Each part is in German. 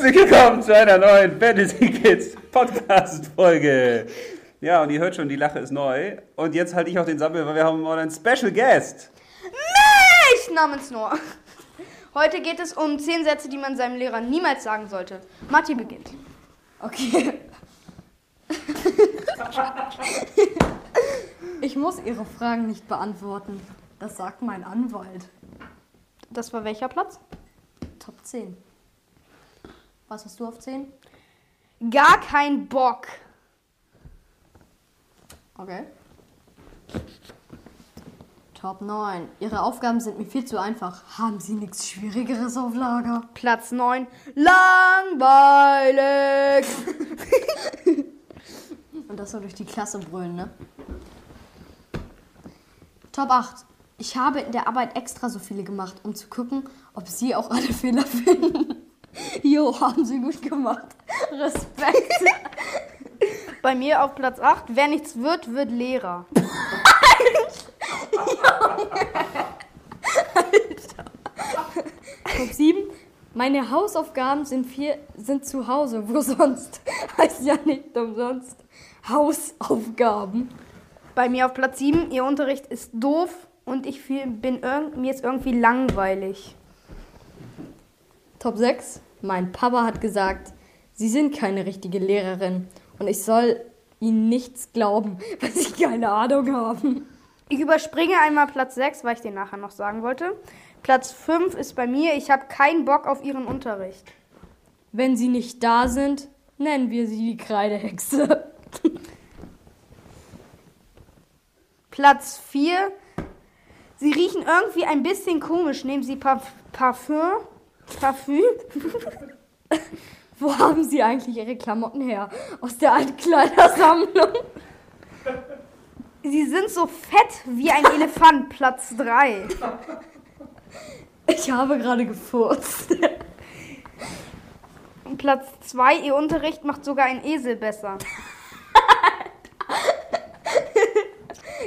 Herzlich willkommen zu einer neuen Fantasy Kids Podcast Folge. Ja, und ihr hört schon, die Lache ist neu. Und jetzt halte ich auch den Sammel, weil wir haben mal einen Special Guest. Mich namens Noah. Heute geht es um 10 Sätze, die man seinem Lehrer niemals sagen sollte. Matti beginnt. Okay. Ich muss Ihre Fragen nicht beantworten. Das sagt mein Anwalt. Das war welcher Platz? Top 10. Was hast du auf 10? Gar kein Bock. Okay. Top 9. Ihre Aufgaben sind mir viel zu einfach. Haben Sie nichts Schwierigeres auf Lager? Platz 9. Langweilig. Und das soll durch die Klasse brüllen, ne? Top 8. Ich habe in der Arbeit extra so viele gemacht, um zu gucken, ob Sie auch alle Fehler finden. Jo, haben Sie gut gemacht. Respekt. Bei mir auf Platz 8. Wer nichts wird, wird Lehrer. Top 7. Meine Hausaufgaben sind, viel, sind zu Hause. Wo sonst? Heißt ja nicht umsonst. Hausaufgaben. Bei mir auf Platz 7. Ihr Unterricht ist doof und ich fühl, bin irg mir ist irgendwie langweilig. Top 6. Mein Papa hat gesagt, Sie sind keine richtige Lehrerin und ich soll Ihnen nichts glauben, weil Sie keine Ahnung haben. Ich überspringe einmal Platz 6, weil ich den nachher noch sagen wollte. Platz 5 ist bei mir. Ich habe keinen Bock auf Ihren Unterricht. Wenn Sie nicht da sind, nennen wir Sie die Kreidehexe. Platz 4. Sie riechen irgendwie ein bisschen komisch. Nehmen Sie Parf Parfüm? Parfüm? Wo haben Sie eigentlich Ihre Klamotten her? Aus der alten Kleidersammlung. Sie sind so fett wie ein Elefant. Platz 3. Ich habe gerade gefurzt. Platz 2. Ihr Unterricht macht sogar ein Esel besser.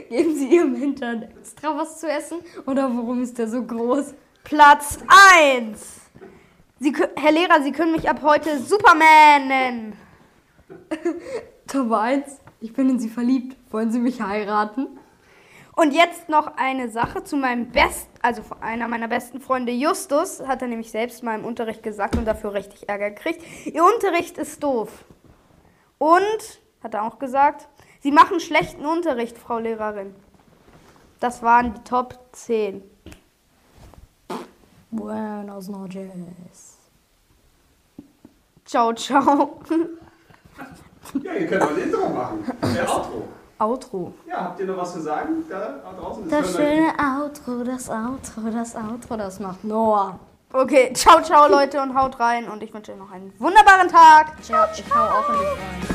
Geben Sie Ihrem Hintern extra was zu essen? Oder warum ist der so groß? Platz 1. Sie, Herr Lehrer, Sie können mich ab heute Superman nennen. Top 1. Ich bin in Sie verliebt. Wollen Sie mich heiraten? Und jetzt noch eine Sache zu meinem Best, also einer meiner besten Freunde Justus, hat er nämlich selbst mal im Unterricht gesagt und dafür richtig Ärger gekriegt. Ihr Unterricht ist doof. Und, hat er auch gesagt, Sie machen schlechten Unterricht, Frau Lehrerin. Das waren die Top 10. Buenos noches. Ciao, ciao. Ja, ihr könnt auch ein Intro machen. Der Outro. Outro. Ja, habt ihr noch was zu sagen? Da, da draußen Das schöne Outro, das Outro, das Outro, das macht Noah. Okay, ciao, ciao, Leute, und haut rein. Und ich wünsche euch noch einen wunderbaren Tag. Ciao, ich hau auch in dich rein.